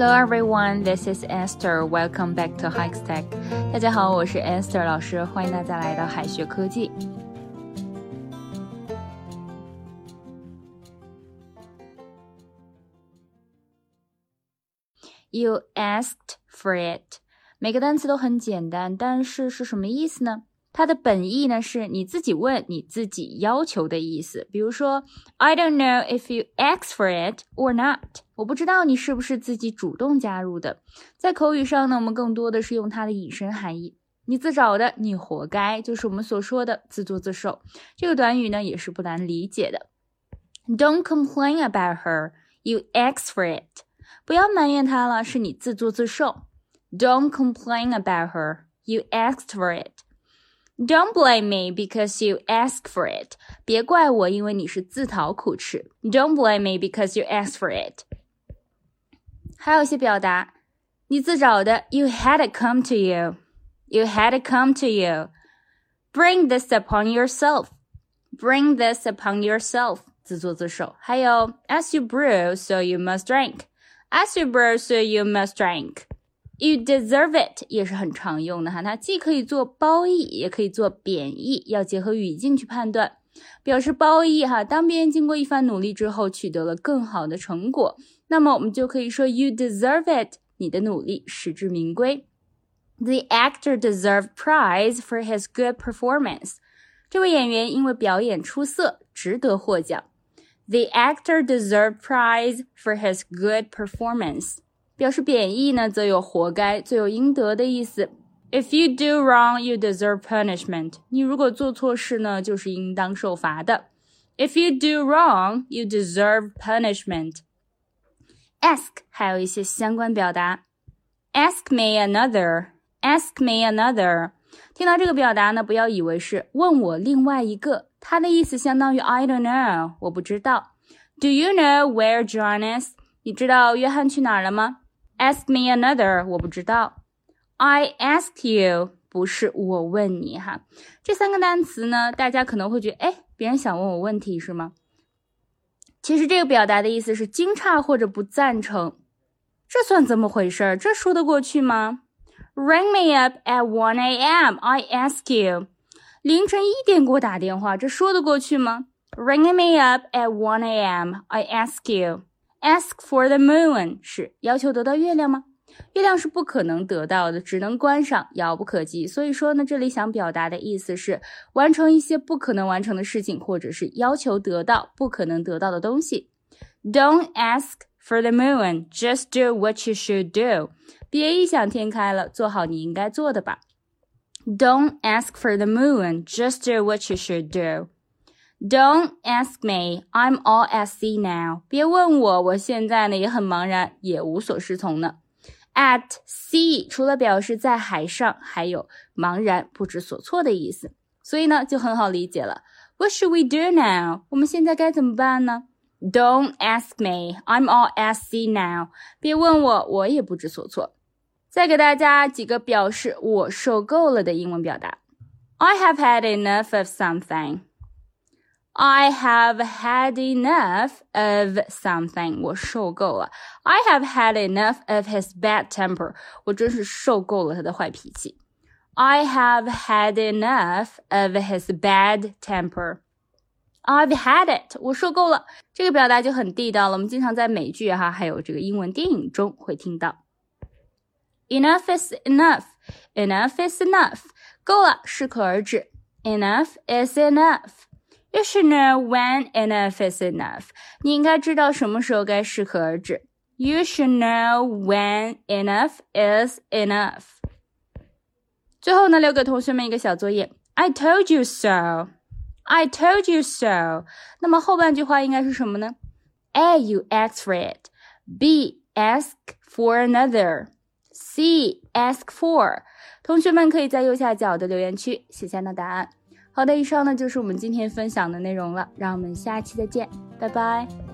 Hello everyone, this is Esther. Welcome back to Hikes Tech. 大家好，我是 Esther 老师，欢迎大家来到海学科技。You asked for it. 每个单词都很简单，但是是什么意思呢？ 它的本意呢是你自己问你自己要求的意思。比如说，I don't know if you ask for it or not。我不知道你是不是自己主动加入的。在口语上呢，我们更多的是用它的引申含义。你自找的，你活该，就是我们所说的自作自受。这个短语呢也是不难理解的。Don't complain about her. You ask for it. 不要埋怨她了，是你自作自受。Don't complain about her. You ask for it. Don't blame me because you ask for it. 别怪我，因为你是自讨苦吃。Don't blame me because you asked for it. 还有一些表达，你自找的。You had it come to you. You had it come to you. Bring this upon yourself. Bring this upon yourself. 自作自受。还有，As you brew, so you must drink. As you brew, so you must drink. You deserve it 也是很常用的哈，它既可以做褒义，也可以做贬义，要结合语境去判断。表示褒义哈，当别人经过一番努力之后取得了更好的成果，那么我们就可以说 You deserve it，你的努力实至名归。The actor deserved prize for his good performance。这位演员因为表演出色，值得获奖。The actor deserved prize for his good performance。表示贬义呢，则有活该、罪有应得的意思。If you do wrong, you deserve punishment。你如果做错事呢，就是应当受罚的。If you do wrong, you deserve punishment。Ask 还有一些相关表达。Ask me another. Ask me another。听到这个表达呢，不要以为是问我另外一个，它的意思相当于 I don't know，我不知道。Do you know where John is？你知道约翰去哪儿了吗 ？Ask me another，我不知道。I ask you，不是我问你哈。这三个单词呢，大家可能会觉得，哎，别人想问我问题是吗？其实这个表达的意思是惊诧或者不赞成。这算怎么回事儿？这说得过去吗？Ring me up at one a.m. I ask you，凌晨一点给我打电话，这说得过去吗？Ring me up at one a.m. I ask you。Ask for the moon 是要求得到月亮吗？月亮是不可能得到的，只能观赏，遥不可及。所以说呢，这里想表达的意思是完成一些不可能完成的事情，或者是要求得到不可能得到的东西。Don't ask for the moon, just do what you should do。别异想天开了，做好你应该做的吧。Don't ask for the moon, just do what you should do。Don't ask me, I'm all at sea now. 别问我，我现在呢也很茫然，也无所适从呢。At sea 除了表示在海上，还有茫然不知所措的意思，所以呢就很好理解了。What should we do now？我们现在该怎么办呢？Don't ask me, I'm all at sea now. 别问我，我也不知所措。再给大家几个表示我受够了的英文表达。I have had enough of something. I have had enough of something. 我受够了。I have had enough of his bad temper. 我真是受够了他的坏脾气。I have had enough of his bad temper. I've had it. 我受够了。这个表达就很地道了。我们经常在美剧哈，还有这个英文电影中会听到。Enough is enough. Enough is enough. 够了，适可而止。Enough is enough. You should know when enough is enough. 你应该知道什么时候该适可而止。You should know when enough is enough. 最后呢，留给同学们一个小作业。I told you so. I told you so. 那么后半句话应该是什么呢？A. You ask for it. B. Ask for another. C. Ask for. 同学们可以在右下角的留言区写下那答案。 好的，以上呢就是我们今天分享的内容了，让我们下期再见，拜拜。